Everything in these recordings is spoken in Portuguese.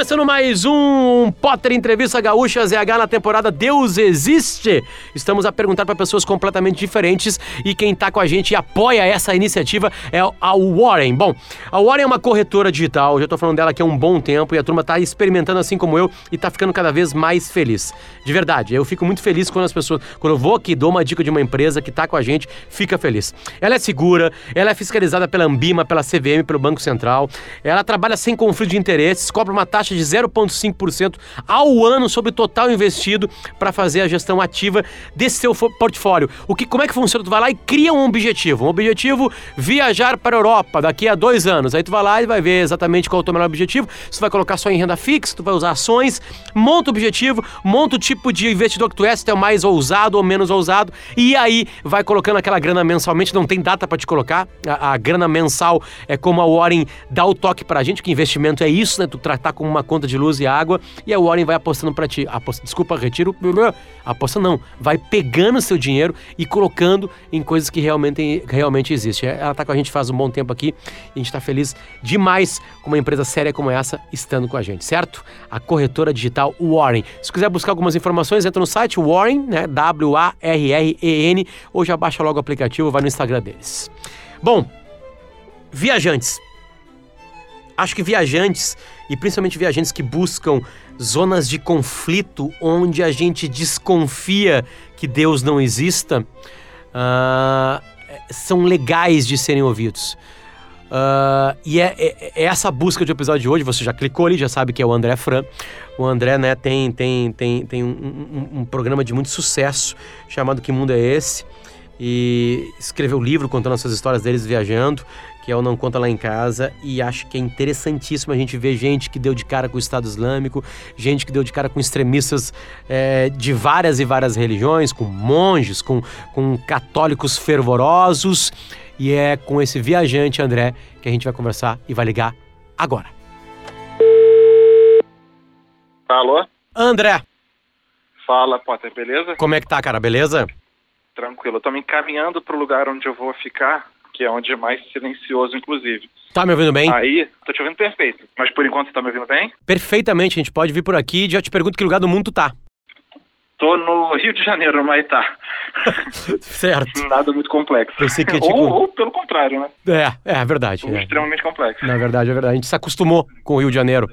Começando mais um Potter Entrevista Gaúcha ZH na temporada Deus Existe. Estamos a perguntar para pessoas completamente diferentes e quem tá com a gente e apoia essa iniciativa é a Warren. Bom, a Warren é uma corretora digital, já tô falando dela aqui há um bom tempo e a turma tá experimentando assim como eu e tá ficando cada vez mais feliz. De verdade, eu fico muito feliz quando as pessoas, quando eu vou aqui dou uma dica de uma empresa que tá com a gente, fica feliz. Ela é segura, ela é fiscalizada pela Ambima, pela CVM, pelo Banco Central. Ela trabalha sem conflito de interesses, cobra uma taxa de 0,5% ao ano sobre o total investido para fazer a gestão ativa desse seu portfólio. O que, como é que funciona? Tu vai lá e cria um objetivo. Um objetivo viajar para a Europa daqui a dois anos. Aí tu vai lá e vai ver exatamente qual é o teu melhor objetivo. Se tu vai colocar só em renda fixa, tu vai usar ações, monta o objetivo, monta o tipo de investidor que tu é, se tu é mais ousado ou menos ousado, e aí vai colocando aquela grana mensalmente, não tem data para te colocar. A, a, grana mensal é como a Warren dá o toque pra gente, que investimento é isso, né? Tu tratar com uma conta de luz e água e a Warren vai apostando para ti. Aposta, desculpa, retiro. Aposta não. Vai pegando seu dinheiro e colocando em coisas que realmente, realmente existem. Ela tá com a gente faz um bom tempo aqui e a gente está feliz demais com uma empresa séria como essa estando com a gente, certo? A corretora digital Warren. Se quiser buscar algumas informações, entra no site Warren, né? W-A-R-R-E-N, ou já baixa logo o aplicativo, vai no Instagram deles. Bom, viajantes. Acho que viajantes e principalmente viajantes que buscam zonas de conflito onde a gente desconfia que Deus não exista, uh, são legais de serem ouvidos. Uh, e é, é, é, essa busca de episódio de hoje, você já clicou ali, já sabe que é o André Fran. O André né, tem, tem, tem, tem um, um, um programa de muito sucesso chamado Que Mundo é Esse? E escreveu livro contando essas histórias deles viajando que é o Não Conta Lá em Casa, e acho que é interessantíssimo a gente ver gente que deu de cara com o Estado Islâmico, gente que deu de cara com extremistas é, de várias e várias religiões, com monges, com, com católicos fervorosos, e é com esse viajante, André, que a gente vai conversar e vai ligar agora. Alô? André. Fala, Potter, beleza? Como é que tá, cara? Beleza? Tranquilo. Eu tô me encaminhando pro lugar onde eu vou ficar que é onde é mais silencioso, inclusive. Tá me ouvindo bem? Aí, tô te ouvindo perfeito. Mas por enquanto você tá me ouvindo bem? Perfeitamente, a gente pode vir por aqui e já te pergunto que lugar do mundo tu tá. Tô no Rio de Janeiro, no Maitá. certo. Nada muito complexo. Tipo... ou, ou, pelo contrário, né? É, é verdade. Ou é. extremamente complexo. Na verdade, é verdade. A gente se acostumou com o Rio de Janeiro.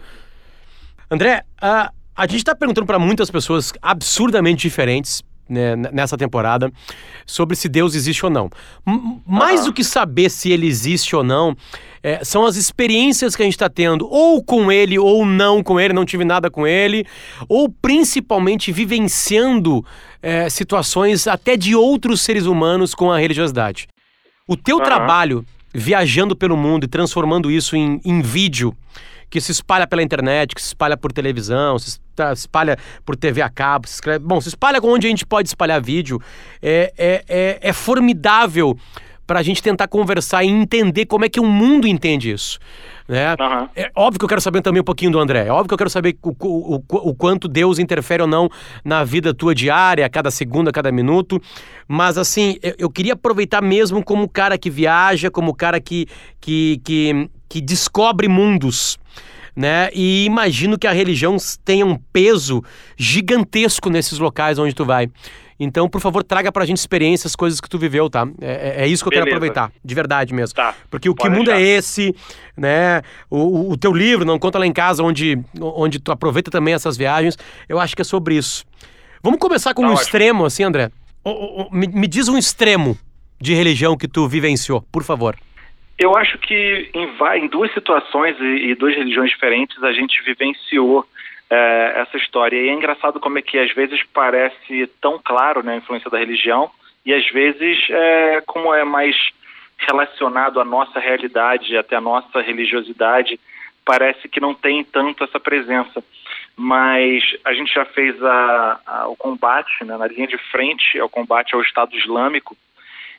André, a, a gente tá perguntando para muitas pessoas absurdamente diferentes né, nessa temporada sobre se Deus existe ou não. M mais do que saber se ele existe ou não, é, são as experiências que a gente está tendo, ou com ele, ou não com ele, não tive nada com ele, ou principalmente vivenciando é, situações até de outros seres humanos com a religiosidade. O teu uhum. trabalho viajando pelo mundo e transformando isso em, em vídeo que se espalha pela internet, que se espalha por televisão, se espalha por TV a cabo, se escreve, bom, se espalha onde a gente pode espalhar vídeo, é, é, é, é formidável para a gente tentar conversar e entender como é que o mundo entende isso. Né? Uhum. É óbvio que eu quero saber também um pouquinho do André. É óbvio que eu quero saber o, o, o, o, quanto Deus interfere ou não na vida tua diária, a cada segundo, a cada minuto. Mas assim, eu, eu queria aproveitar mesmo como cara que viaja, como cara que, que, que, que descobre mundos né? E imagino que a religião tenha um peso gigantesco nesses locais onde tu vai. Então, por favor, traga pra gente experiências, coisas que tu viveu, tá? É, é, é isso que eu Beleza. quero aproveitar, de verdade mesmo. Tá. Porque o que mundo é esse, né? O, o teu livro, Não Conta Lá em Casa, onde, onde tu aproveita também essas viagens, eu acho que é sobre isso. Vamos começar com tá um ótimo. extremo, assim, André? O, o, me, me diz um extremo de religião que tu vivenciou, por favor. Eu acho que em, em duas situações e, e, duas religiões diferentes a gente vivenciou é, essa história. E é engraçado como é que às vezes parece tão claro né, a influência da religião e às vezes, é, como é mais relacionado à nossa realidade, até a nossa religiosidade, parece que não tem tanto essa presença. Mas a gente já fez a, a, o combate, né, na linha de frente ao combate ao Estado Islâmico,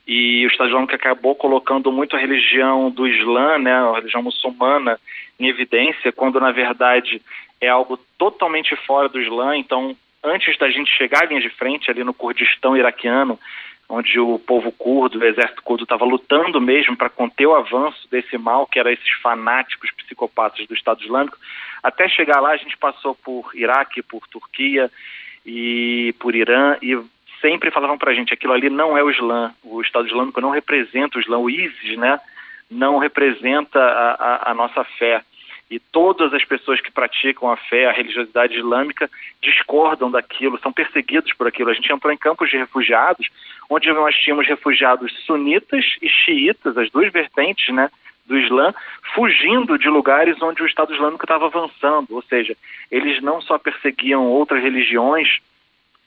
e o Estado Islâmico acabou colocando muito a religião do Islã, né, a religião muçulmana, em evidência, quando na verdade é algo totalmente fora do Islã. Então, antes da gente chegar à linha de frente, ali no Kurdistão iraquiano, onde o povo curdo, o exército curdo estava lutando mesmo para conter o avanço desse mal, que eram esses fanáticos psicopatas do Estado Islâmico. Até chegar lá, a gente passou por Iraque, por Turquia e por Irã, e sempre falavam para a gente, aquilo ali não é o Islã, o Estado Islâmico não representa o Islã, o ISIS, né, não representa a, a, a nossa fé e todas as pessoas que praticam a fé, a religiosidade islâmica, discordam daquilo, são perseguidos por aquilo. A gente entrou em campos de refugiados, onde nós tínhamos refugiados sunitas e xiitas, as duas vertentes, né, do Islã, fugindo de lugares onde o Estado Islâmico estava avançando, ou seja, eles não só perseguiam outras religiões,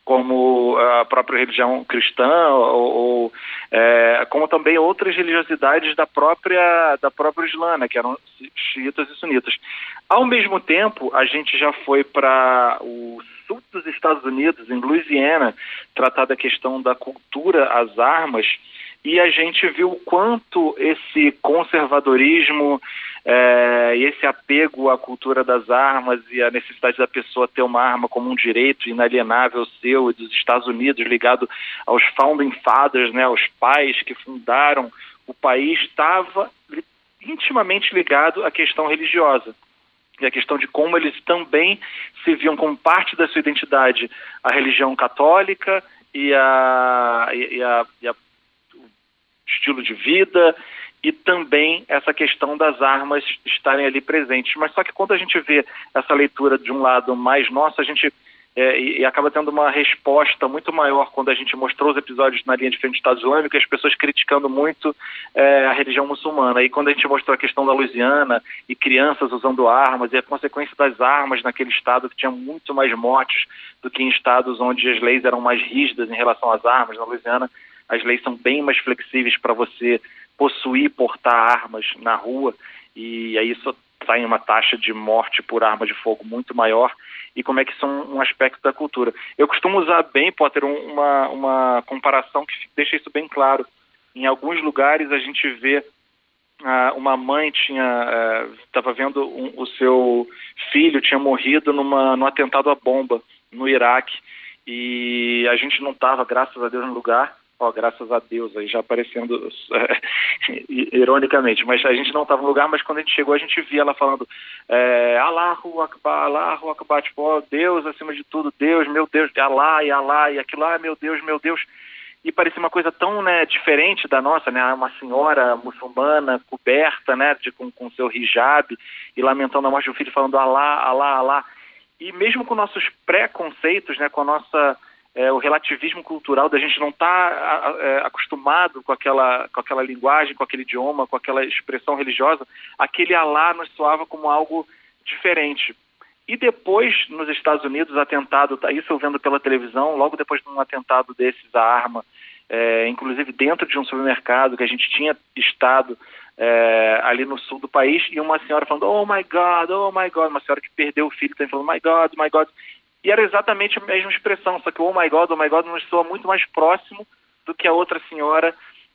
como a própria religião cristã ou, ou é, como também outras religiosidades da própria da própria Islã, né, que eram xiitas e sunitas. Ao mesmo tempo, a gente já foi para o sul dos Estados Unidos, em Louisiana, tratar da questão da cultura às armas e a gente viu o quanto esse conservadorismo é, esse apego à cultura das armas e a necessidade da pessoa ter uma arma como um direito inalienável seu e dos Estados Unidos ligado aos founding fathers, né, aos pais que fundaram o país, estava intimamente ligado à questão religiosa e a questão de como eles também se viam como parte da sua identidade a religião católica e a, e a, e a estilo de vida e também essa questão das armas estarem ali presentes. Mas só que quando a gente vê essa leitura de um lado mais nosso, a gente é, e, acaba tendo uma resposta muito maior quando a gente mostrou os episódios na linha de frente do Estado Islâmico, as pessoas criticando muito é, a religião muçulmana. E quando a gente mostrou a questão da Louisiana e crianças usando armas e a consequência das armas naquele estado que tinha muito mais mortes do que em estados onde as leis eram mais rígidas em relação às armas, na Louisiana as leis são bem mais flexíveis para você possuir, portar armas na rua, e aí isso sai uma taxa de morte por arma de fogo muito maior, e como é que são um aspecto da cultura. Eu costumo usar bem, Potter, uma, uma comparação que deixa isso bem claro. Em alguns lugares a gente vê ah, uma mãe tinha estava ah, vendo um, o seu filho tinha morrido numa num atentado à bomba no Iraque e a gente não estava graças a Deus no lugar ó, graças a Deus, aí já aparecendo ironicamente, mas a gente não estava no lugar, mas quando a gente chegou a gente via ela falando é, Allahu Akbar, Allahu Akbar, tipo, ó, Deus acima de tudo, Deus, meu Deus, Alá e Alá e aquilo, ah, meu Deus, meu Deus, e parecia uma coisa tão né, diferente da nossa, né, uma senhora muçulmana coberta, né, de, com, com seu hijab e lamentando a morte do filho, falando Alá, Alá, Alá, e mesmo com nossos preconceitos, né, com a nossa é, o relativismo cultural da gente não estar tá, é, acostumado com aquela, com aquela linguagem, com aquele idioma, com aquela expressão religiosa, aquele Alá nos soava como algo diferente. E depois, nos Estados Unidos, atentado, tá, isso eu vendo pela televisão, logo depois de um atentado desses à arma, é, inclusive dentro de um supermercado que a gente tinha estado é, ali no sul do país, e uma senhora falando, oh my God, oh my God, uma senhora que perdeu o filho, também falando, my God, my God, e era exatamente a mesma expressão, só que o oh my God, oh my God nos soa muito mais próximo do que a outra senhora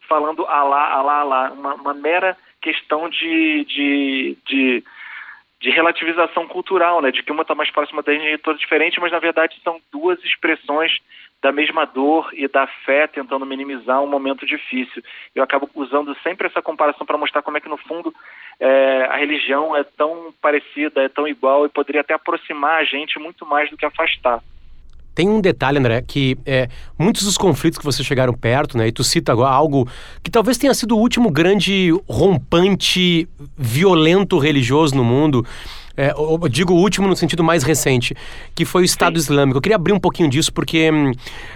falando alá, alá, alá. Uma, uma mera questão de, de, de, de, relativização cultural, né? De que uma está mais próxima da gente toda diferente, mas na verdade são duas expressões da mesma dor e da fé tentando minimizar um momento difícil. Eu acabo usando sempre essa comparação para mostrar como é que no fundo é, a religião é tão parecida, é tão igual e poderia até aproximar a gente muito mais do que afastar. Tem um detalhe, André, que é, muitos dos conflitos que vocês chegaram perto, né, e tu cita agora algo que talvez tenha sido o último grande rompante violento religioso no mundo, é, eu digo o último no sentido mais recente, que foi o Estado Sim. Islâmico. Eu queria abrir um pouquinho disso, porque hum,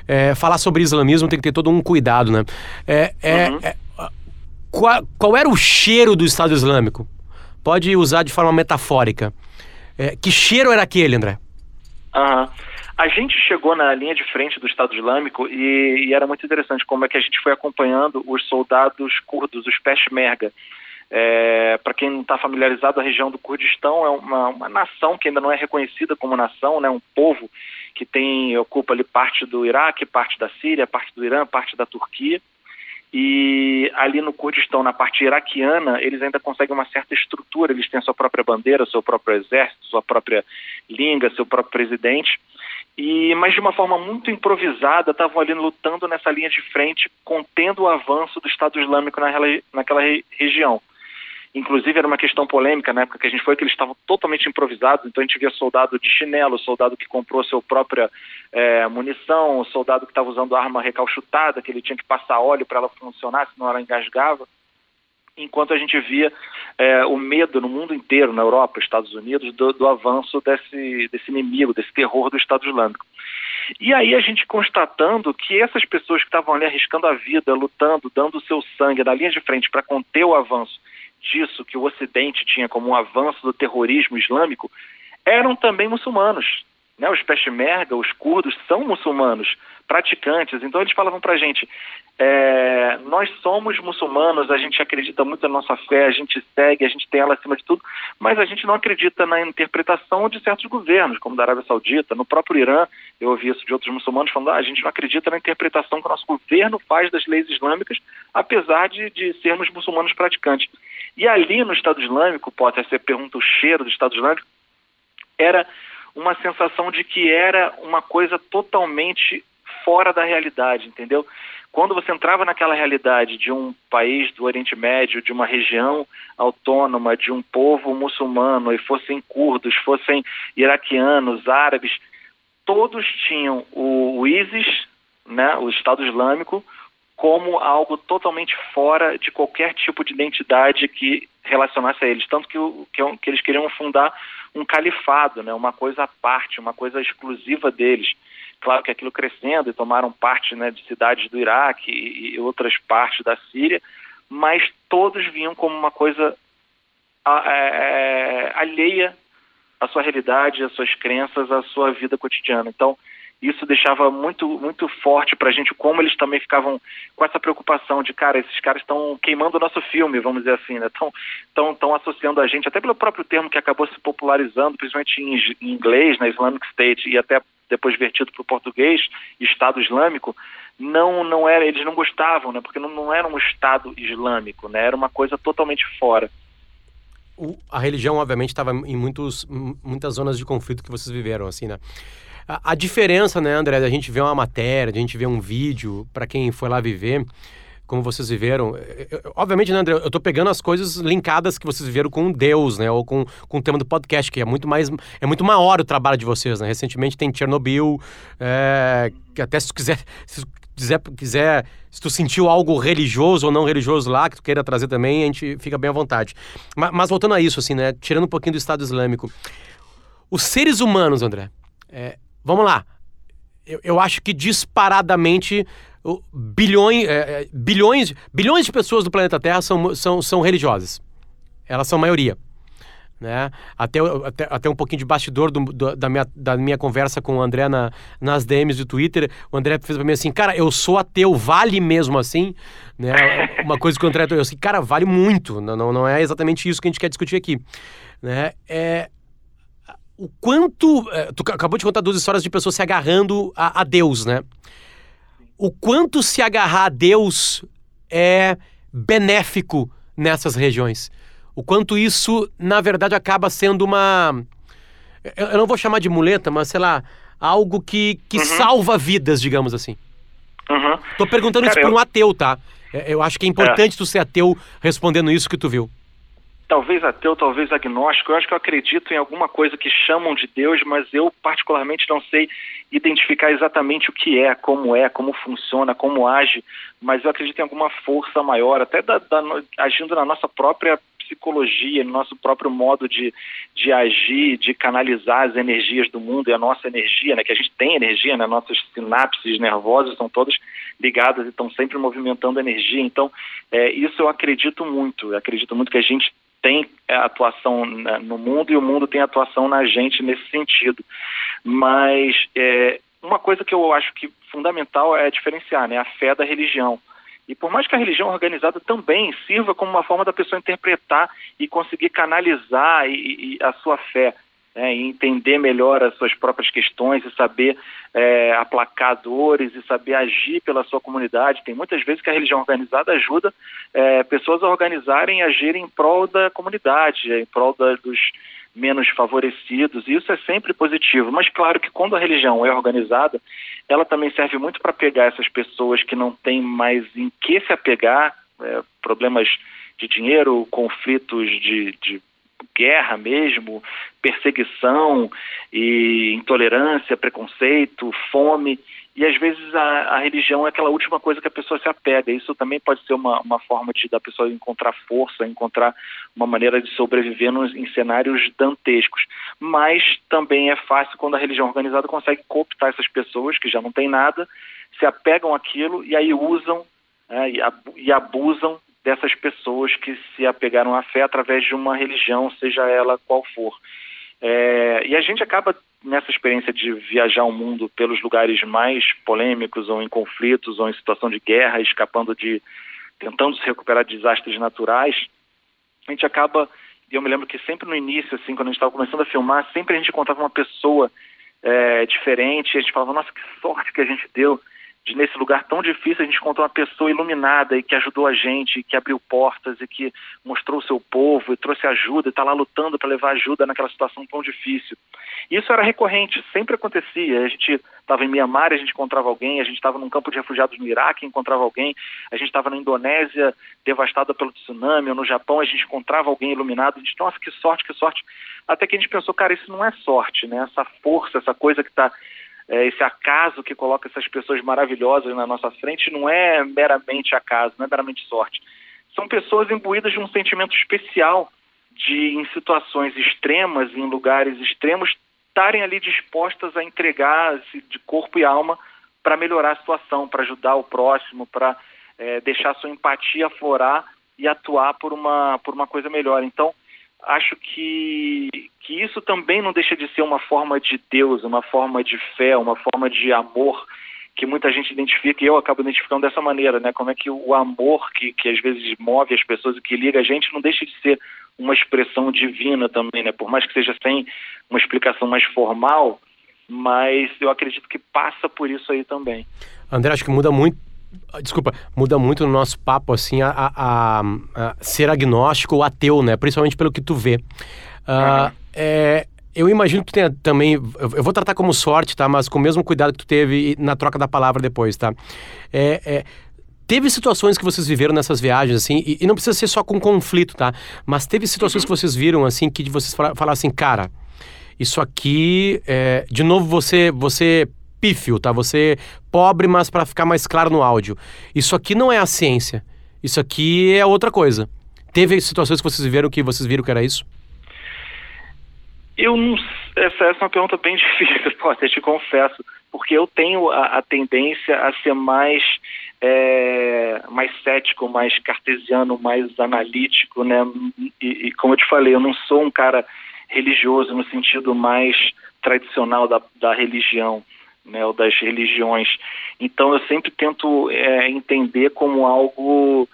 é, falar sobre islamismo tem que ter todo um cuidado, né? É, é, uhum. Qual, qual, era o cheiro do Estado Islâmico? Pode usar de forma metafórica. É, que cheiro era aquele, André? A gente chegou na linha de frente do Estado Islâmico e, e, era muito interessante como é que a gente foi acompanhando os soldados curdos, os Peshmerga. É, Para quem não está familiarizado, a região do Kurdistão é uma, uma, nação que ainda não é reconhecida como nação, né, um povo que tem ocupa ali parte do Iraque, parte da Síria, parte do Irã, parte da Turquia. E ali no Kurdistão, na parte iraquiana, eles ainda conseguem uma certa estrutura, eles têm a sua própria bandeira, seu próprio exército, sua própria língua, seu próprio presidente. e mas de uma forma muito improvisada estavam ali lutando nessa linha de frente, contendo o avanço do Estado Islâmico naquela, naquela região. Inclusive era uma questão polêmica na época que a gente foi que eles estavam totalmente improvisados, então a gente via soldado de chinelo, soldado que comprou sua própria é, munição, soldado que estava usando arma recalchutada, que ele tinha que passar óleo para ela funcionar, senão ela engasgava. Enquanto a gente via é, o medo no mundo inteiro, na Europa, Estados Unidos, do, do avanço desse, desse inimigo, desse terror do Estado Islâmico. E aí a gente constatando que essas pessoas que estavam ali arriscando a vida, lutando, dando o seu sangue na linha de frente para conter o avanço disso que o Ocidente tinha como um avanço do terrorismo islâmico, eram também muçulmanos. Né? Os peshmerga, os curdos, são muçulmanos, praticantes. Então eles falavam para a gente, é, nós somos muçulmanos, a gente acredita muito na nossa fé, a gente segue, a gente tem ela acima de tudo, mas a gente não acredita na interpretação de certos governos, como da Arábia Saudita, no próprio Irã, eu ouvi isso de outros muçulmanos falando, ah, a gente não acredita na interpretação que o nosso governo faz das leis islâmicas, apesar de, de sermos muçulmanos praticantes. E ali no Estado Islâmico, Potter, você pergunta o cheiro do Estado Islâmico, era uma sensação de que era uma coisa totalmente fora da realidade, entendeu? Quando você entrava naquela realidade de um país do Oriente Médio, de uma região autônoma, de um povo muçulmano, e fossem curdos, fossem iraquianos, árabes, todos tinham o ISIS, né, o Estado Islâmico, como algo totalmente fora de qualquer tipo de identidade que relacionasse a eles. Tanto que, que, que eles queriam fundar um califado, né, uma coisa à parte, uma coisa exclusiva deles. Claro que aquilo crescendo e tomaram parte né, de cidades do Iraque e, e outras partes da Síria, mas todos vinham como uma coisa é, é, alheia à sua realidade, às suas crenças, à sua vida cotidiana. Então, isso deixava muito muito forte para a gente como eles também ficavam com essa preocupação de cara esses caras estão queimando o nosso filme vamos dizer assim né? Estão tão, tão associando a gente até pelo próprio termo que acabou se popularizando principalmente em, inglês na Islamic State e até depois vertido para o português Estado Islâmico não não era eles não gostavam né? Porque não, não era um Estado Islâmico né? Era uma coisa totalmente fora. A religião obviamente estava em muitos muitas zonas de conflito que vocês viveram assim né a, a diferença, né, André, da gente ver uma matéria, da gente ver um vídeo, para quem foi lá viver, como vocês viveram. Eu, obviamente, né, André, eu tô pegando as coisas linkadas que vocês viveram com Deus, né? Ou com, com o tema do podcast, que é muito mais. É muito maior o trabalho de vocês, né? Recentemente tem Chernobyl, é, que até se tu quiser. Se quiser, quiser, se tu sentiu algo religioso ou não religioso lá, que tu queira trazer também, a gente fica bem à vontade. Mas, mas voltando a isso, assim, né? Tirando um pouquinho do Estado Islâmico. Os seres humanos, André, é, Vamos lá. Eu, eu acho que disparadamente bilhões, é, é, bilhões, bilhões de pessoas do planeta Terra são, são, são religiosas. Elas são maioria. Né? Até, até, até um pouquinho de bastidor do, do, da, minha, da minha conversa com o André na, nas DMs do Twitter, o André fez pra mim assim, cara, eu sou ateu, vale mesmo assim? Né? Uma coisa que o André... Eu assim, cara, vale muito, não, não, não é exatamente isso que a gente quer discutir aqui. Né? É, o quanto. Eh, tu acabou de contar duas histórias de pessoas se agarrando a, a, Deus, né? O quanto se agarrar a Deus é benéfico nessas regiões. O quanto isso, na verdade, acaba sendo uma. Eu não vou chamar de muleta, mas sei lá, algo que, que uhum. salva vidas, digamos assim. Uhum. Tô perguntando Cara, isso por um ateu, tá? É, eu acho que é importante é. tu ser ateu respondendo isso que tu viu talvez ateu, talvez agnóstico. Eu acho que eu acredito em alguma coisa que chamam de Deus, mas eu particularmente não sei identificar exatamente o que é, como é, como funciona, como age, mas eu acredito em alguma força maior, até da, da, agindo na nossa própria psicologia, no nosso próprio modo de, de agir, de canalizar as energias do mundo e a nossa energia, né, que a gente tem energia, né, nossas sinapses nervosas são todas ligadas e estão sempre movimentando energia. Então, é, isso eu acredito muito. Eu acredito muito que a gente tem atuação no mundo e o mundo tem atuação na gente nesse sentido. Mas é, uma coisa que eu acho que fundamental é diferenciar né, a fé da religião. E por mais que a religião organizada também sirva como uma forma da pessoa interpretar e conseguir canalizar e, e a sua fé, né, e entender melhor as suas próprias questões e saber é, aplacar dores e saber agir pela sua comunidade. Tem muitas vezes que a religião organizada ajuda é, pessoas a organizarem e agirem em prol da comunidade, em prol da, dos, menos favorecidos, e isso é sempre positivo. Mas claro que quando a religião é organizada, ela também serve muito para pegar essas pessoas que não têm mais em que se apegar, é, problemas de dinheiro, conflitos de, de guerra mesmo, perseguição e intolerância, preconceito, fome. E às vezes a, a, religião é aquela última coisa que a pessoa se apega. Isso também pode ser uma, uma forma de da pessoa encontrar força, encontrar uma maneira de sobreviver nos, em cenários dantescos. Mas também é fácil quando a religião organizada consegue cooptar essas pessoas que já não têm nada, se apegam àquilo e aí usam né, e abusam dessas pessoas que se apegaram à fé através de uma religião, seja ela qual for. É, e a gente acaba nessa experiência de viajar o mundo pelos lugares mais polêmicos ou em conflitos ou em situação de guerra, escapando de tentando se recuperar de desastres naturais, a gente acaba e eu me lembro que sempre no início, assim, quando a gente estava começando a filmar, sempre a gente encontrava uma pessoa é, diferente, e a gente falava, nossa, que sorte que a gente deu de nesse lugar tão difícil a gente encontrou uma pessoa iluminada e que ajudou a gente, que abriu portas e que mostrou o seu povo e trouxe ajuda e está lá lutando para levar ajuda naquela situação tão difícil. Isso era recorrente, sempre acontecia. A gente estava em Mianmar, a gente encontrava alguém, a gente estava num campo de refugiados no Iraque, encontrava alguém, a gente estava na Indonésia, devastada pelo tsunami, ou no Japão, a gente encontrava alguém iluminado, a gente, nossa, que sorte, que sorte. Até que a gente pensou, cara, isso não é sorte, né? Essa força, essa coisa que está é, esse acaso que coloca essas pessoas maravilhosas na nossa frente não é meramente acaso, não é meramente sorte. São pessoas imbuídas de um sentimento especial de, em situações extremas, em lugares extremos, estarem ali dispostas a entregar-se de corpo e alma para melhorar a situação, para ajudar o próximo, para é, deixar sua empatia aflorar e atuar por uma, por uma coisa melhor. Então, acho que, que isso também não deixa de ser uma forma de Deus, uma forma de fé, uma forma de amor que muita gente identifica e eu acabo identificando dessa maneira, né? Como é que o amor que, que às vezes move as pessoas e que liga a gente não deixa de ser uma expressão divina também, né? Por mais que seja sem uma explicação mais formal, mas eu acredito que passa por isso aí também. André, acho que muda muito desculpa, muda muito no nosso papo, assim, a, a, a, ser agnóstico ou ateu, né? Principalmente pelo que tu vê. Uh, uhum. é, eu imagino que tu tenha também, eu vou tratar como sorte, tá? Mas com o mesmo cuidado que tu teve na troca da palavra depois, tá? É, é, teve situações que vocês viveram nessas viagens, assim, e, e, não precisa ser só com conflito, tá? Mas teve situações uhum. que vocês viram, assim, que vocês falaram assim, cara, isso aqui, é, de novo, você, você pífio, tá? Você pobre, mas para ficar mais claro no áudio. Isso aqui não é a ciência. Isso aqui é outra coisa. Teve situações que vocês viram que vocês viram que era isso? Eu não. Essa, essa é uma pergunta bem difícil, até te confesso, porque eu tenho a, a tendência a ser mais é, mais cético, mais cartesiano, mais analítico, né? E, e, como eu te falei, eu não sou um cara religioso no sentido mais tradicional da, da religião né, ou das religiões. Então eu sempre tento é, entender como algo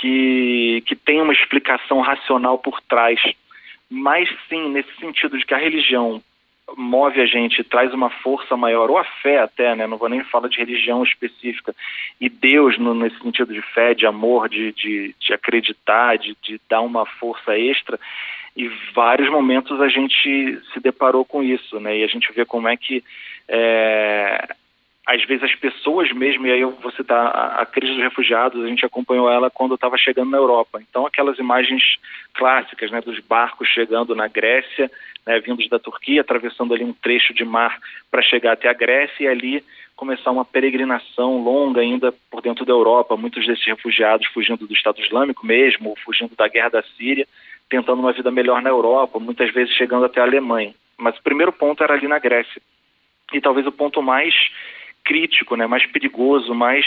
que, que tem uma explicação racional por trás. Mas sim, nesse sentido de que a religião move a gente, traz uma força maior, ou a fé até, né? não vou nem falar de religião específica, e Deus, no, nesse sentido de fé, de amor, de, de, de acreditar, de, de dar uma força extra, e vários momentos a gente se deparou com isso, né? E a gente vê como é que é, às vezes as pessoas mesmo, e aí eu vou citar a, a crise dos refugiados, a gente acompanhou ela quando estava chegando na Europa. Então aquelas imagens clássicas, né, dos barcos chegando na Grécia, né, vindos da Turquia, atravessando ali um trecho de mar para chegar até a Grécia e ali começar uma peregrinação longa ainda por dentro da Europa. Muitos desses refugiados fugindo do Estado Islâmico mesmo, fugindo da guerra da Síria, tentando uma vida melhor na Europa, muitas vezes chegando até a Alemanha. Mas o primeiro ponto era ali na Grécia. E talvez o ponto mais crítico, né, mais perigoso, mais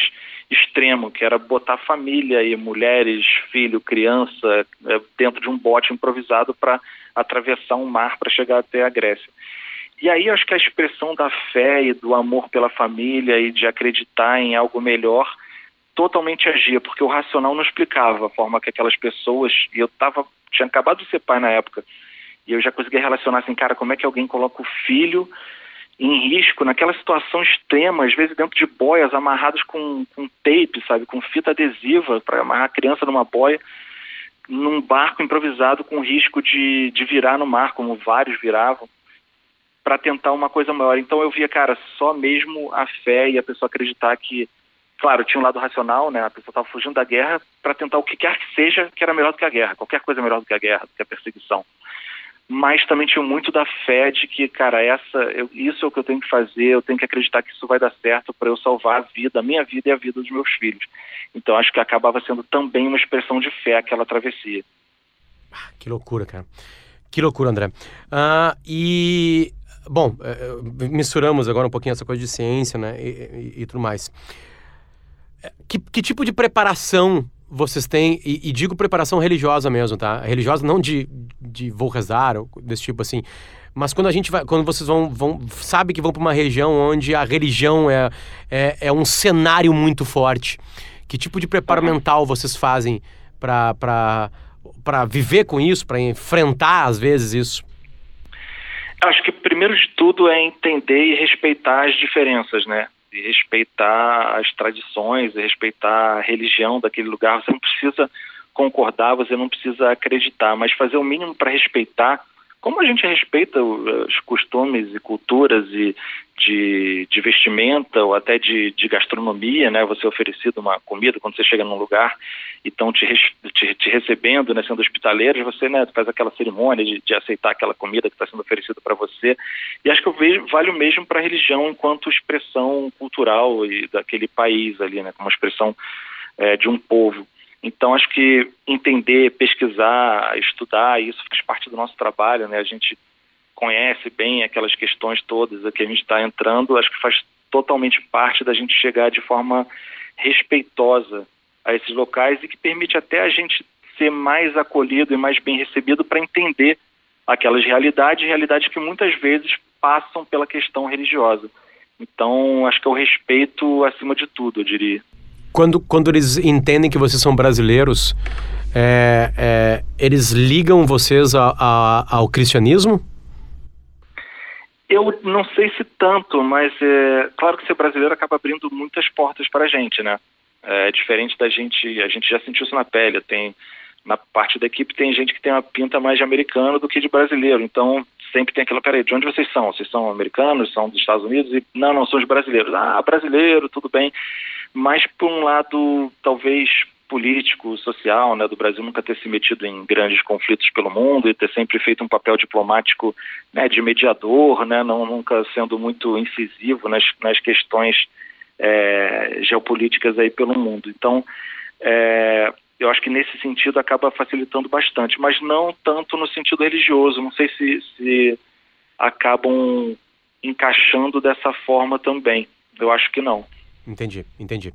extremo, que era botar família e mulheres, filho, criança é, dentro de um bote improvisado para atravessar um mar para chegar até a Grécia. E aí acho que a expressão da fé e do amor pela família e de acreditar em algo melhor totalmente agia, porque o racional não explicava a forma que aquelas pessoas, e eu tava, tinha acabado de ser pai na época, e eu já conseguia relacionar assim, cara, como é que alguém coloca o filho em risco, naquela situação extrema, às vezes dentro de boias amarradas com, com tape, sabe, com fita adesiva para amarrar a criança numa boia. num barco improvisado com risco de, de virar no mar, como vários viravam, para tentar uma coisa maior. Então eu via, cara, só mesmo a fé e a pessoa acreditar que, claro, tinha um lado racional, né? A pessoa estava fugindo da guerra para tentar o que quer que seja que era melhor do que a guerra, qualquer coisa melhor do que a guerra, do que a perseguição mas também tinha muito da fé de que, cara, essa, eu, isso é o que eu tenho que fazer, eu tenho que acreditar que isso vai dar certo para eu salvar a vida, a minha vida e a vida dos meus filhos. Então acho que acabava sendo também uma expressão de fé aquela travessia. Ah, que loucura, cara. Que loucura, André. Uh, e, bom, uh, misturamos agora um pouquinho essa coisa de ciência, né, e, e, e tudo mais. Que, que tipo de preparação vocês têm, e, e, digo preparação religiosa mesmo, tá? Religiosa não de, de vou rezar, ou desse tipo assim. Mas quando a gente vai, quando vocês vão, vão sabe que vão para uma região onde a religião é, é, é, um cenário muito forte. Que tipo de preparo uhum. mental vocês fazem para viver com isso, para enfrentar às vezes isso? Acho que primeiro de tudo é entender e respeitar as diferenças, né? E respeitar as tradições, e respeitar a religião daquele lugar. Você não precisa concordar, você não precisa acreditar, mas fazer o mínimo para respeitar como a gente respeita os costumes e culturas e de, de vestimenta ou até de, de, gastronomia, né? Você é oferecido uma comida quando você chega num lugar e estão te, te, te, recebendo, né? Sendo hospitaleiros, você né, faz aquela cerimônia de, de aceitar aquela comida que está sendo oferecida para você. E acho que eu vejo, vale o mesmo para a religião enquanto expressão cultural e daquele país ali, né? Como expressão é, de um povo. Então, acho que entender, pesquisar, estudar, isso faz parte do nosso trabalho, né? A gente conhece bem aquelas questões todas que a gente está entrando, acho que faz totalmente parte da gente chegar de forma respeitosa a esses locais e que permite até a gente ser mais acolhido e mais bem recebido para entender aquelas realidades, realidades que muitas vezes passam pela questão religiosa. Então, acho que é o respeito acima de tudo, eu diria quando, quando eles entendem que vocês são brasileiros, é, é, eles ligam vocês a, a, ao cristianismo? Eu não sei se tanto, mas é claro que ser brasileiro acaba abrindo muitas portas para a gente, né? É diferente da gente, a gente já sentiu isso na pele. Tem na parte da equipe tem gente que tem uma pinta mais de americano do que de brasileiro. Então sempre tem aquela, peraí, de onde vocês são? Vocês são americanos? São dos Estados Unidos? E não, não, são os brasileiros. Ah, brasileiro, tudo bem mas por um lado talvez político, social, né, do Brasil nunca ter se metido em grandes conflitos pelo mundo e ter sempre feito um papel diplomático né, de mediador, né, não nunca sendo muito incisivo nas, nas questões é, geopolíticas aí pelo mundo. Então, é, eu acho que nesse sentido acaba facilitando bastante, mas não tanto no sentido religioso. Não sei se, se acabam encaixando dessa forma também. Eu acho que não. Entendi, entendi.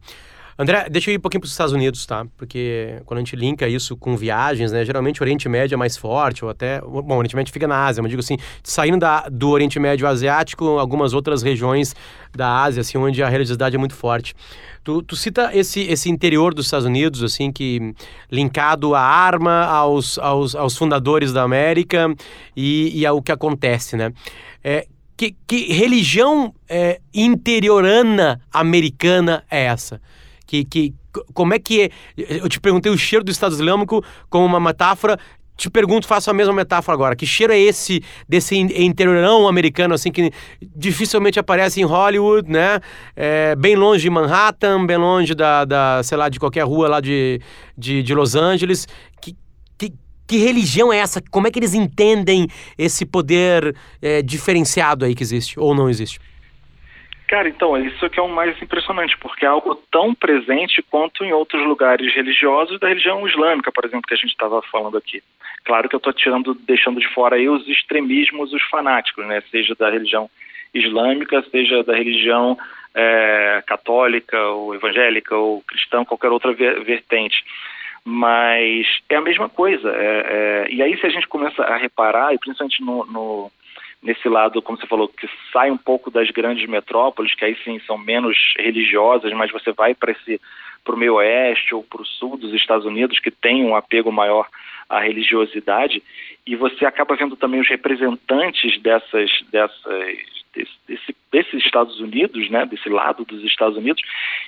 André, deixa eu ir um pouquinho para os Estados Unidos, tá? Porque quando a gente linka isso com viagens, né? Geralmente o Oriente Médio é mais forte, ou até. Bom, o Oriente Médio fica na Ásia, mas digo assim, saindo da, do Oriente Médio asiático, algumas outras regiões da Ásia, assim, onde a religiosidade é muito forte. Tu, tu cita esse, esse interior dos Estados Unidos, assim, que linkado à arma, aos, aos, aos fundadores da América e, e ao que acontece, né? É, que, que religião é, interiorana americana é essa? Que, que, como é que é? Eu te perguntei o cheiro do Estado Islâmico como uma metáfora. Te pergunto, faço a mesma metáfora agora. Que cheiro é esse desse interiorão americano, assim, que dificilmente aparece em Hollywood, né? É, bem longe de Manhattan, bem longe da, da, sei lá, de qualquer rua lá de, de, de Los Angeles. Que, que religião é essa? Como é que eles entendem esse poder é, diferenciado aí que existe ou não existe? Cara, então, isso que é o mais impressionante, porque é algo tão presente quanto em outros lugares religiosos da religião islâmica, por exemplo, que a gente estava falando aqui. Claro que eu estou tirando, deixando de fora aí os extremismos, os fanáticos, né? Seja da religião islâmica, seja da religião é, católica, ou evangélica, ou cristã, qualquer outra vertente mas é a mesma coisa. É, é, e aí se a gente começa a reparar, e principalmente no, no, nesse lado, como você falou, que sai um pouco das grandes metrópoles, que aí sim são menos religiosas, mas você vai para esse para o meio oeste ou para o sul dos Estados Unidos, que tem um apego maior à religiosidade, e você acaba vendo também os representantes dessas, dessas desse, desse, desses Estados Unidos, né, desse lado dos Estados Unidos,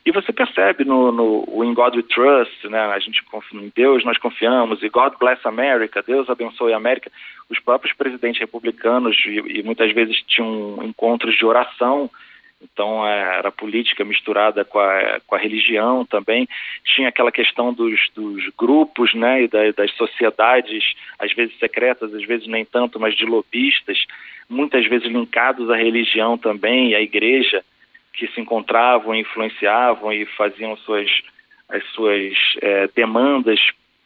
e você percebe no, no In God We Trust, né, a gente confia em Deus, nós confiamos, e God Bless America, Deus abençoe a América, os próprios presidentes republicanos e, e muitas vezes tinham encontros de oração então é, era política misturada com a, com a religião também. Tinha aquela questão dos, dos grupos né, e da, das sociedades, às vezes secretas, às vezes nem tanto, mas de lobistas, muitas vezes linkados à religião também e à igreja, que se encontravam, influenciavam e faziam suas, as suas é, demandas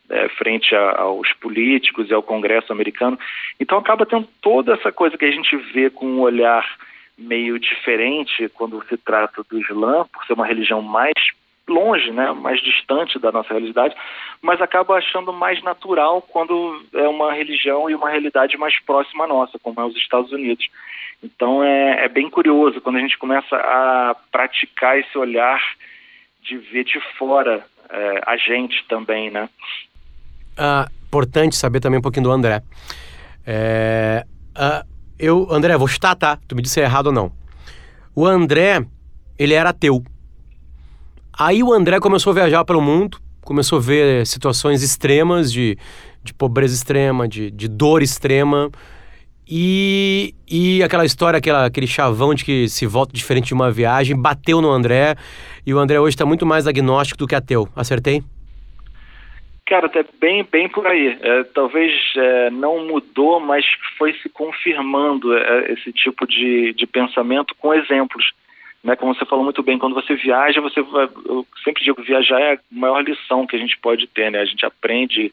é, frente a, aos políticos e ao Congresso americano. Então acaba tendo toda essa coisa que a gente vê com um olhar meio diferente quando se trata do Islã, por ser uma religião mais longe, né, mais distante da nossa realidade, mas acaba achando mais natural quando é uma religião e uma realidade mais próxima à nossa, como é os Estados Unidos. Então é, é bem curioso quando a gente começa a praticar esse olhar de ver de fora é, a gente também, né? Ah, importante saber também um pouquinho do André. É, ah, eu, André, vou chutar, tá? Tu me disse errado ou não. O André, ele era ateu. Aí o André começou a viajar pelo mundo, começou a ver situações extremas de, de pobreza extrema, de, de dor extrema. E, e aquela história, aquela, aquele chavão de que se volta diferente de uma viagem, bateu no André. E o André hoje está muito mais agnóstico do que ateu. Acertei? Cara, tá bem, bem por aí. É, talvez é, não mudou, mas foi se confirmando é, esse tipo de, de pensamento com exemplos. Né? Como você falou muito bem, quando você viaja, você vai, eu sempre digo que viajar é a maior lição que a gente pode ter. Né? A gente aprende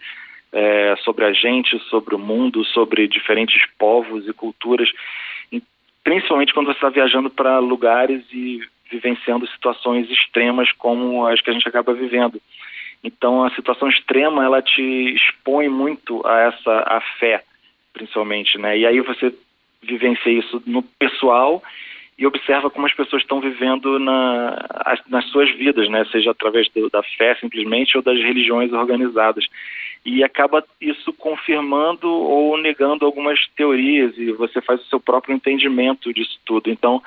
é, sobre a gente, sobre o mundo, sobre diferentes povos e culturas, e principalmente quando você está viajando para lugares e vivenciando situações extremas como as que a gente acaba vivendo. Então a situação extrema ela te expõe muito a essa a fé, principalmente, né? E aí você vivencia isso no pessoal e observa como as pessoas estão vivendo na, nas suas vidas, né? Seja através do, da fé simplesmente ou das religiões organizadas. E acaba isso confirmando ou negando algumas teorias e você faz o seu próprio entendimento disso tudo. Então,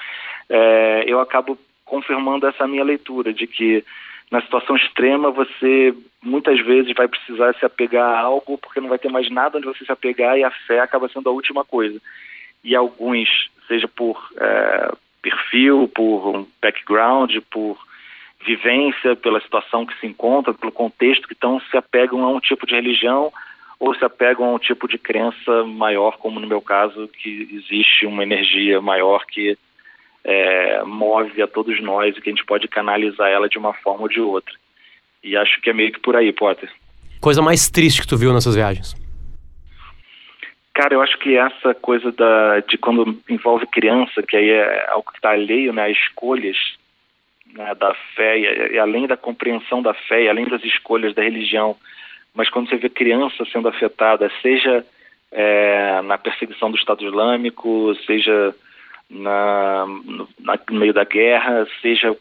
é, eu acabo confirmando essa minha leitura de que na situação extrema, você muitas vezes vai precisar se apegar a algo porque não vai ter mais nada onde você se apegar e a fé acaba sendo a última coisa. E alguns, seja por é, perfil, por um background, por vivência, pela situação que se encontra, pelo contexto que estão, se apegam a um tipo de religião ou se apegam a um tipo de crença maior, como no meu caso, que existe uma energia maior que é, move a todos nós e que a gente pode canalizar ela de uma forma ou de outra. E acho que é meio que por aí, Potter. Coisa mais triste que tu viu nessas viagens? Cara, eu acho que essa coisa da, de quando envolve criança, que aí é algo que está alheio né, a escolhas né, da fé, e, e, além da compreensão da fé, e além das escolhas da religião, mas quando você vê criança sendo afetada, seja é, na perseguição do Estado Islâmico, seja na, no, no meio da guerra, seja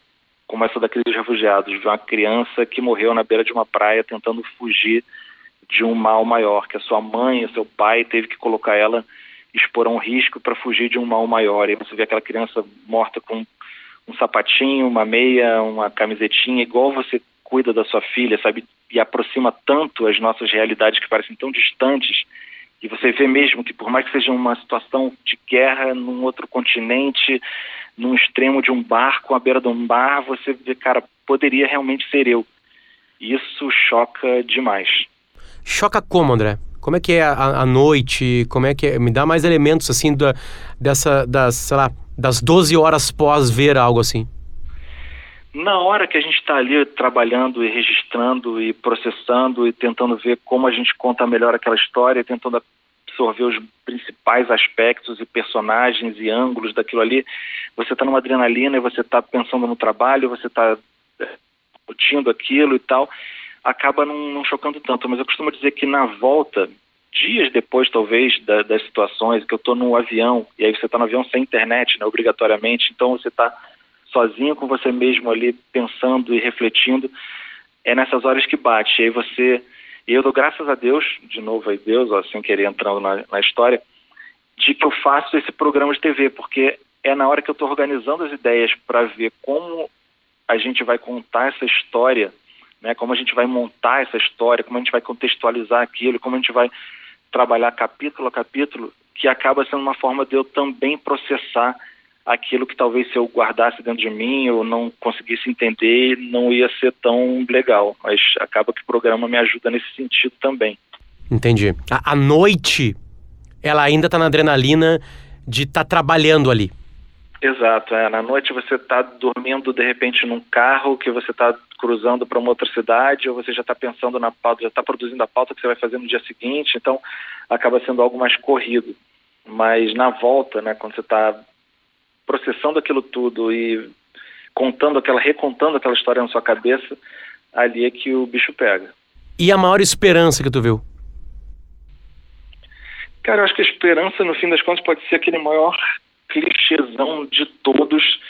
como essa daqueles refugiados, de uma criança que morreu na beira de uma praia tentando fugir de um mal maior, que a sua mãe, o seu pai teve que colocar ela expor a um risco para fugir de um mal maior. E você vê aquela criança morta com um sapatinho, uma meia, uma camisetinha, igual você cuida da sua filha, sabe? E aproxima tanto as nossas realidades que parecem tão distantes e você vê mesmo que, por mais que seja uma situação de guerra num outro continente, num extremo de um barco, à beira de um bar, você vê, cara, poderia realmente ser eu. Isso choca demais. Choca como, André? Como é que é a, a noite? Como é que é? Me dá mais elementos, assim, da, dessa, das, sei lá, das 12 horas pós ver algo assim. Na hora que a gente está ali trabalhando e registrando e processando e tentando ver como a gente conta melhor aquela história, tentando absorver os principais aspectos e personagens e ângulos daquilo ali, você está numa adrenalina e você está pensando no trabalho, você está discutindo aquilo e tal, acaba não, não, chocando tanto. Mas eu costumo dizer que na volta, dias depois talvez da, das situações, que eu estou no avião, e aí você está no avião sem internet, né, obrigatoriamente, então você está sozinho com você mesmo ali, pensando e refletindo, é nessas horas que bate. E aí você. E eu dou graças a Deus, de novo a Deus, sem querer entrando na, na história, de que eu faço esse programa de TV, porque é na hora que eu estou organizando as ideias para ver como a gente vai contar essa história, né, como a gente vai montar essa história, como a gente vai contextualizar aquilo, como a gente vai trabalhar capítulo a capítulo, que acaba sendo uma forma de eu também processar aquilo que talvez se eu guardasse dentro de mim ou não conseguisse entender, não ia ser tão legal. Mas acaba que o programa me ajuda nesse sentido também. Entendi. A, a noite, ela ainda está na adrenalina de estar tá trabalhando ali. Exato, é. Na noite você está dormindo de repente num carro que você está cruzando para uma outra cidade, ou você já está pensando na pauta, já está produzindo a pauta que você vai fazer no dia seguinte, então acaba sendo algo mais corrido. Mas na volta, né, quando você está processando aquilo tudo e contando aquela, recontando aquela história na sua cabeça, ali é que o bicho pega. E a maior esperança que tu viu? Cara, eu acho que a esperança, no fim das contas, pode ser aquele maior clichêzão de todos,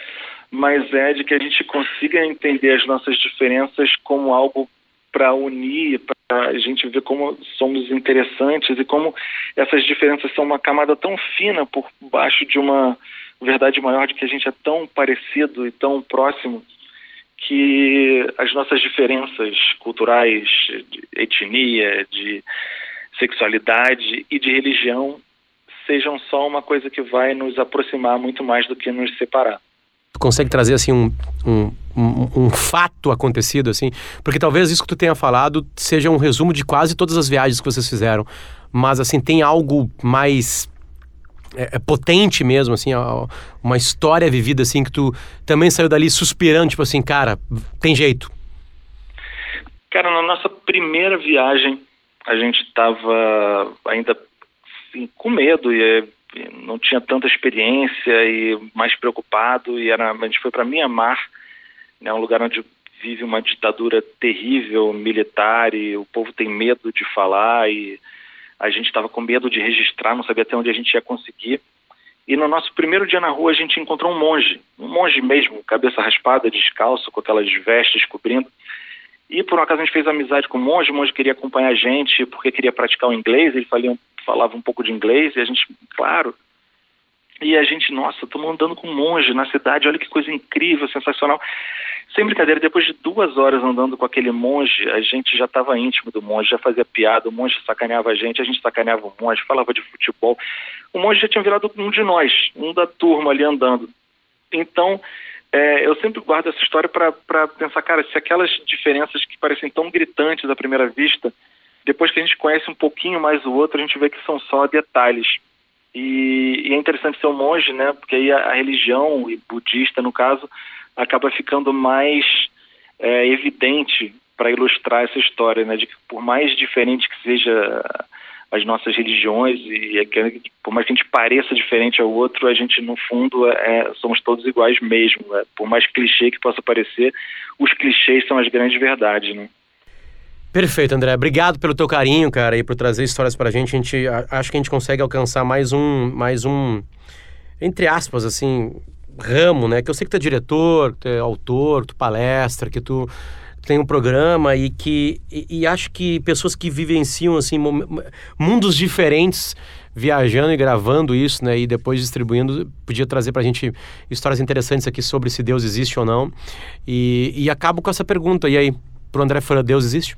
mas é de que a gente consiga entender as nossas diferenças como algo para unir, para a gente ver como somos interessantes e como essas diferenças são uma camada tão fina por baixo de uma verdade maior de que a gente é tão parecido e tão próximo que as nossas diferenças culturais, de etnia, de sexualidade e de religião sejam só uma coisa que vai nos aproximar muito mais do que nos separar. Tu consegue trazer assim um, um, um, um, fato acontecido assim? Porque talvez isso que tu tenha falado seja um resumo de quase todas as viagens que vocês fizeram, mas assim tem algo mais é, é potente mesmo, assim, uma história vivida assim que tu também saiu dali suspirando, tipo assim, cara, tem jeito. Cara, na nossa primeira viagem a gente estava ainda assim, com medo e não tinha tanta experiência e mais preocupado e era a gente foi para Mianmar, né, um lugar onde vive uma ditadura terrível militar e o povo tem medo de falar e a gente estava com medo de registrar, não sabia até onde a gente ia conseguir. E no nosso primeiro dia na rua a gente encontrou um monge, um monge mesmo, cabeça raspada, descalço, com aquelas vestes cobrindo. E por um acaso a gente fez amizade com o monge, o monge queria acompanhar a gente porque queria praticar o inglês, ele falava, falava um pouco de inglês e a gente, claro. E a gente, nossa, estamos andando com um monge na cidade, olha que coisa incrível, sensacional. Sem brincadeira, depois de duas horas andando com aquele monge, a gente já estava íntimo do monge, já fazia piada, o monge sacaneava a gente, a gente sacaneava o monge, falava de futebol. O monge já tinha virado um de nós, um da turma ali andando. Então, é, eu sempre guardo essa história para pensar, cara, se aquelas diferenças que parecem tão gritantes à primeira vista, depois que a gente conhece um pouquinho mais o outro, a gente vê que são só detalhes. E, e é interessante ser um monge, né? Porque aí a, a religião, e budista no caso, acaba ficando mais é, evidente para ilustrar essa história, né? De que por mais diferente que seja as nossas religiões e por mais que a gente pareça diferente ao outro, a gente no fundo é, somos todos iguais mesmo. Né? Por mais clichê que possa parecer, os clichês são as grandes verdades, né? Perfeito, André. Obrigado pelo teu carinho, cara, e por trazer histórias pra gente. A gente acho que a gente consegue alcançar mais um, mais um, entre aspas, assim, ramo, né? Que eu sei que tu é diretor, tu é autor, tu palestra, que tu tem um programa e que e, e acho que pessoas que vivenciam assim mundos diferentes viajando e gravando isso, né, e depois distribuindo, podia trazer para a gente histórias interessantes aqui sobre se Deus existe ou não. E, e acabo com essa pergunta. E aí, pro André Fran, Deus existe?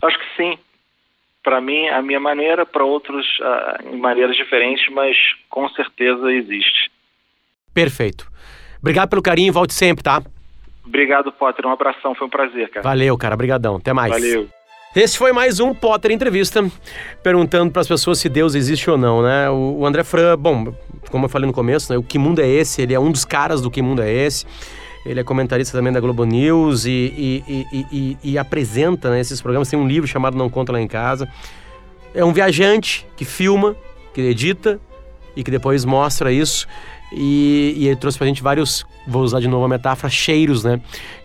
Acho que sim. Para mim, a minha maneira, para outros, uh, em maneiras diferentes, mas com certeza existe. Perfeito. Obrigado pelo carinho, volte sempre, tá? Obrigado, Potter. Um abração, foi um prazer, cara. Valeu, cara. Obrigadão. Até mais. Valeu. Esse foi mais um Potter Entrevista, perguntando para as pessoas se Deus existe ou não, né? O André Fran, bom, como eu falei no começo, né? O Que Mundo é Esse? Ele é um dos caras do Que Mundo é Esse. Ele é comentarista também da Globo News e, e, e, e apresenta né, esses programas. Tem um livro chamado Não Conta Lá em Casa. É um viajante que filma, que edita e que depois mostra isso. E, e ele trouxe pra gente vários, vou usar de novo a metáfora, cheiros, né?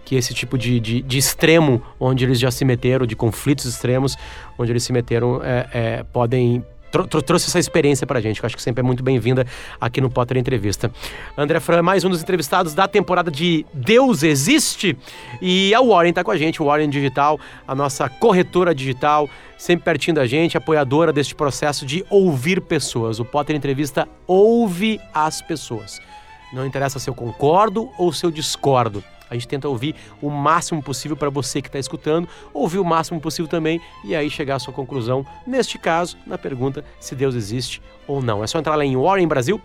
Que esse tipo de, de, de extremo onde eles já se meteram, de conflitos extremos, onde eles se meteram, é, é, podem trouxe essa experiência pra gente, que eu acho que sempre é muito bem-vinda aqui no Potter Entrevista. André Fran é mais um dos entrevistados da temporada de Deus Existe e a Warren tá com a gente, Warren Digital, a nossa corretora digital, sempre pertinho da gente, apoiadora deste processo de ouvir pessoas. O Potter Entrevista ouve as pessoas. Não interessa se eu concordo ou se eu discordo. A gente tenta ouvir o máximo possível para você que está escutando, ouvir o máximo possível também e aí chegar à sua conclusão, neste caso, na pergunta se Deus existe ou não. É só entrar lá em Warren Brasil,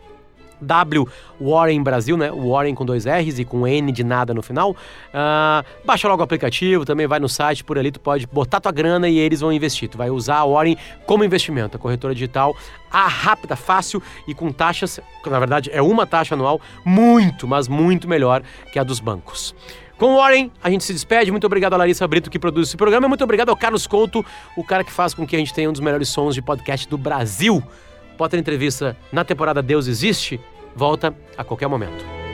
W Warren Brasil, né? Warren com dois R's e com N de nada no final. Uh, baixa logo o aplicativo, também vai no site, por ali tu pode botar tua grana e eles vão investir. Tu vai usar a Warren como investimento, a corretora digital, a rápida, fácil e com taxas, na verdade é uma taxa anual muito, mas muito melhor que a dos bancos. Com o Warren, a gente se despede. Muito obrigado a Larissa Brito, que produz esse programa. Muito obrigado ao Carlos Couto, o cara que faz com que a gente tenha um dos melhores sons de podcast do Brasil. Potter Entrevista na temporada Deus Existe volta a qualquer momento.